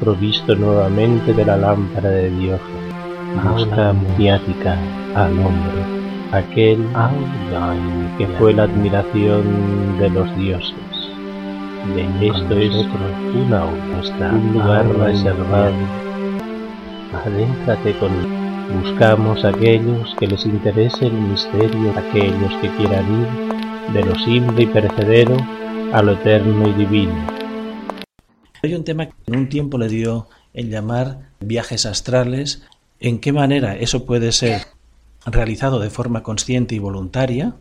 provisto nuevamente de la lámpara de Dios, busca mediática al hombre, aquel que fue la admiración de los dioses. Esto es una un lugar reservado. Adéntrate con Buscamos aquellos que les interese el misterio, aquellos que quieran ir de lo simple y perecedero a lo eterno y divino. Hay un tema que en un tiempo le dio en llamar viajes astrales. ¿En qué manera eso puede ser realizado de forma consciente y voluntaria?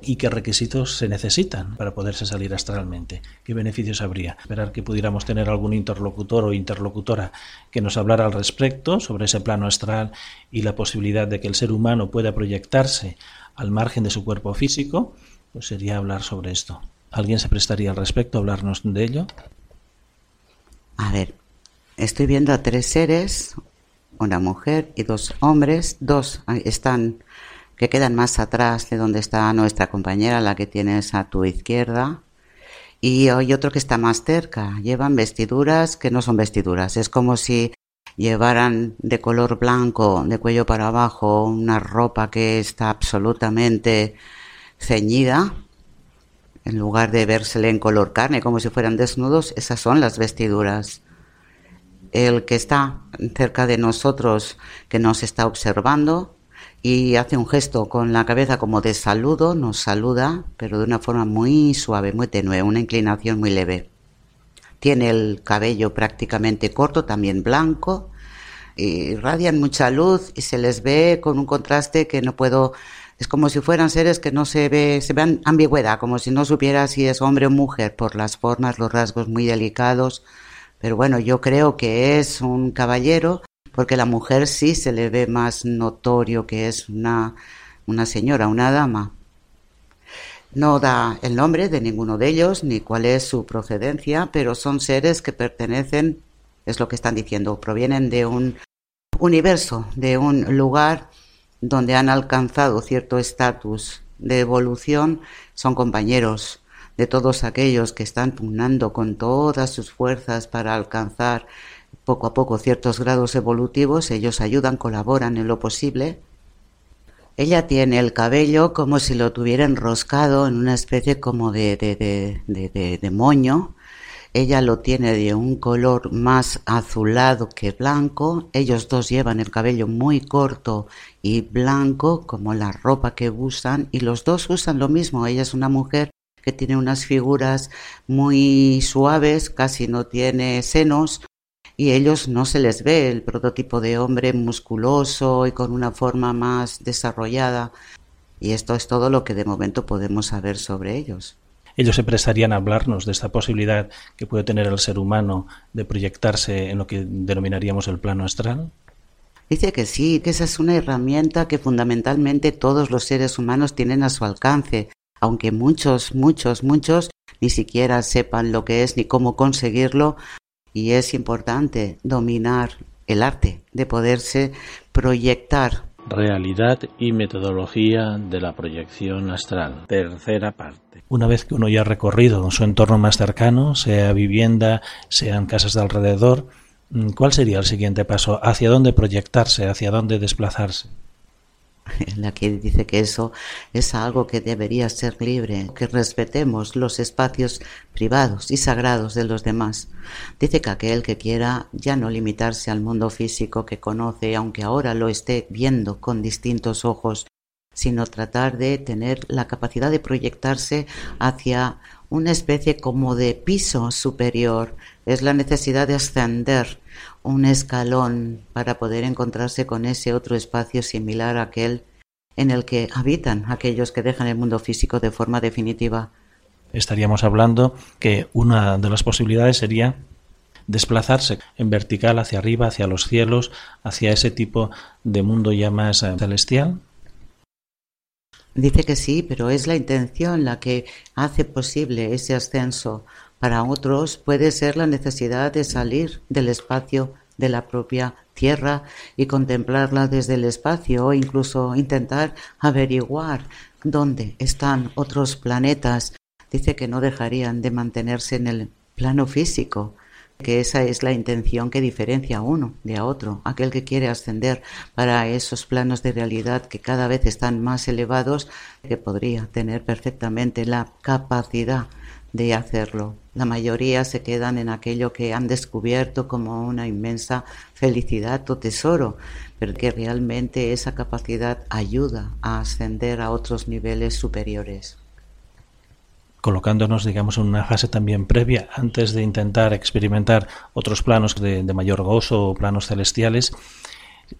y qué requisitos se necesitan para poderse salir astralmente. ¿Qué beneficios habría? Esperar que pudiéramos tener algún interlocutor o interlocutora que nos hablara al respecto sobre ese plano astral y la posibilidad de que el ser humano pueda proyectarse al margen de su cuerpo físico, pues sería hablar sobre esto. ¿Alguien se prestaría al respecto a hablarnos de ello? A ver, estoy viendo a tres seres, una mujer y dos hombres, dos están que quedan más atrás de donde está nuestra compañera, la que tienes a tu izquierda. Y hay otro que está más cerca. Llevan vestiduras que no son vestiduras. Es como si llevaran de color blanco, de cuello para abajo, una ropa que está absolutamente ceñida. En lugar de vérsele en color carne, como si fueran desnudos, esas son las vestiduras. El que está cerca de nosotros, que nos está observando, y hace un gesto con la cabeza como de saludo, nos saluda, pero de una forma muy suave, muy tenue, una inclinación muy leve. Tiene el cabello prácticamente corto, también blanco, y radian mucha luz y se les ve con un contraste que no puedo es como si fueran seres que no se ve, se vean ambigüedad, como si no supiera si es hombre o mujer, por las formas, los rasgos muy delicados. Pero bueno, yo creo que es un caballero porque la mujer sí se le ve más notorio que es una, una señora, una dama. No da el nombre de ninguno de ellos ni cuál es su procedencia, pero son seres que pertenecen, es lo que están diciendo, provienen de un universo, de un lugar donde han alcanzado cierto estatus de evolución, son compañeros de todos aquellos que están pugnando con todas sus fuerzas para alcanzar poco a poco ciertos grados evolutivos, ellos ayudan, colaboran en lo posible. Ella tiene el cabello como si lo tuviera enroscado en una especie como de, de, de, de moño. Ella lo tiene de un color más azulado que blanco. Ellos dos llevan el cabello muy corto y blanco como la ropa que usan y los dos usan lo mismo. Ella es una mujer que tiene unas figuras muy suaves, casi no tiene senos, y ellos no se les ve el prototipo de hombre musculoso y con una forma más desarrollada. Y esto es todo lo que de momento podemos saber sobre ellos. Ellos se prestarían a hablarnos de esta posibilidad que puede tener el ser humano de proyectarse en lo que denominaríamos el plano astral. Dice que sí, que esa es una herramienta que fundamentalmente todos los seres humanos tienen a su alcance, aunque muchos, muchos, muchos ni siquiera sepan lo que es ni cómo conseguirlo, y es importante dominar el arte de poderse proyectar. Realidad y metodología de la proyección astral. Tercera parte. Una vez que uno ya ha recorrido su entorno más cercano, sea vivienda, sean casas de alrededor, ¿cuál sería el siguiente paso? ¿Hacia dónde proyectarse? ¿Hacia dónde desplazarse? la que dice que eso es algo que debería ser libre, que respetemos los espacios privados y sagrados de los demás. Dice que aquel que quiera ya no limitarse al mundo físico que conoce, aunque ahora lo esté viendo con distintos ojos, sino tratar de tener la capacidad de proyectarse hacia una especie como de piso superior. Es la necesidad de ascender un escalón para poder encontrarse con ese otro espacio similar a aquel en el que habitan aquellos que dejan el mundo físico de forma definitiva. Estaríamos hablando que una de las posibilidades sería desplazarse en vertical hacia arriba, hacia los cielos, hacia ese tipo de mundo ya más eh, celestial. Dice que sí, pero es la intención la que hace posible ese ascenso para otros puede ser la necesidad de salir del espacio de la propia Tierra y contemplarla desde el espacio o incluso intentar averiguar dónde están otros planetas. Dice que no dejarían de mantenerse en el plano físico, que esa es la intención que diferencia a uno de a otro, aquel que quiere ascender para esos planos de realidad que cada vez están más elevados, que podría tener perfectamente la capacidad de hacerlo. La mayoría se quedan en aquello que han descubierto como una inmensa felicidad o tesoro, pero que realmente esa capacidad ayuda a ascender a otros niveles superiores colocándonos, digamos, en una fase también previa, antes de intentar experimentar otros planos de, mayor gozo o planos celestiales,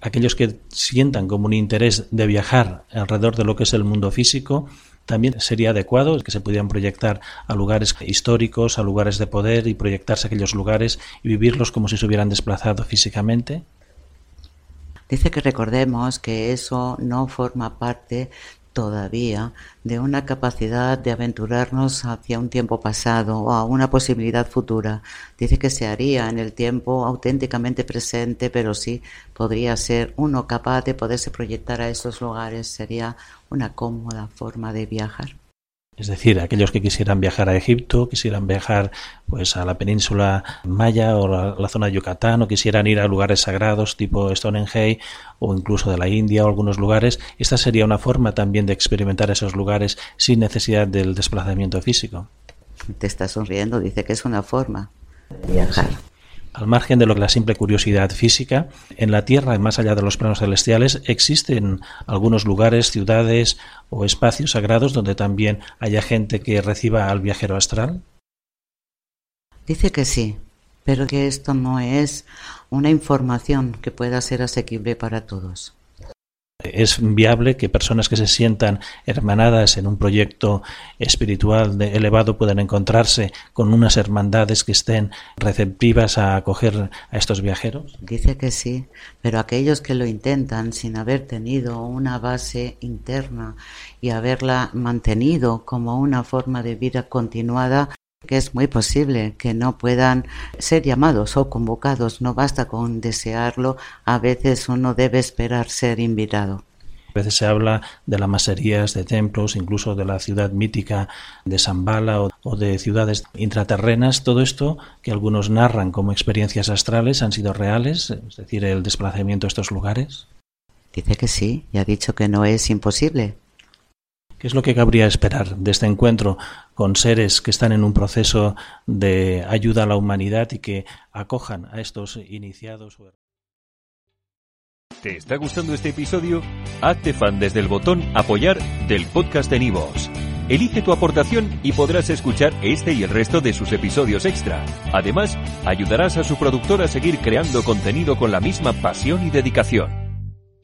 aquellos que sientan como un interés de viajar alrededor de lo que es el mundo físico, también sería adecuado que se pudieran proyectar a lugares históricos, a lugares de poder y proyectarse a aquellos lugares y vivirlos como si se hubieran desplazado físicamente. Dice que recordemos que eso no forma parte todavía de una capacidad de aventurarnos hacia un tiempo pasado o a una posibilidad futura. Dice que se haría en el tiempo auténticamente presente, pero sí podría ser uno capaz de poderse proyectar a esos lugares. Sería una cómoda forma de viajar. Es decir, aquellos que quisieran viajar a Egipto, quisieran viajar pues a la península Maya o la, la, zona de Yucatán o quisieran ir a lugares sagrados tipo Stonehenge o incluso de la India o algunos lugares, esta sería una forma también de experimentar esos lugares sin necesidad del desplazamiento físico. Te está sonriendo, dice que es una forma de viajar. Al margen de lo que la simple curiosidad física, en la Tierra y más allá de los planos celestiales existen algunos lugares, ciudades o espacios sagrados donde también haya gente que reciba al viajero astral. Dice que sí, pero que esto no es una información que pueda ser asequible para todos es viable que personas que se sientan hermanadas en un proyecto espiritual de elevado puedan encontrarse con unas hermandades que estén receptivas a acoger a estos viajeros? Dice que sí, pero aquellos que lo intentan sin haber tenido una base interna y haberla mantenido como una forma de vida continuada, que es muy posible que no puedan ser llamados o convocados, no basta con desearlo, a veces uno debe esperar ser invitado. A veces se habla de las maserías de templos, incluso de la ciudad mítica de Zambala o, o de ciudades intraterrenas. Todo esto que algunos narran como experiencias astrales han sido reales, es decir, el desplazamiento a estos lugares. Dice que sí, y ha dicho que no es imposible, ¿Qué es lo que cabría esperar de este encuentro con seres que están en un proceso de ayuda a la humanidad y que acojan a estos iniciados? ¿Te está gustando este episodio? Hazte fan desde el botón apoyar del podcast de Nivos. Elige tu aportación y podrás escuchar este y el resto de sus episodios extra. Además, ayudarás a su productor a seguir creando contenido con la misma pasión y dedicación.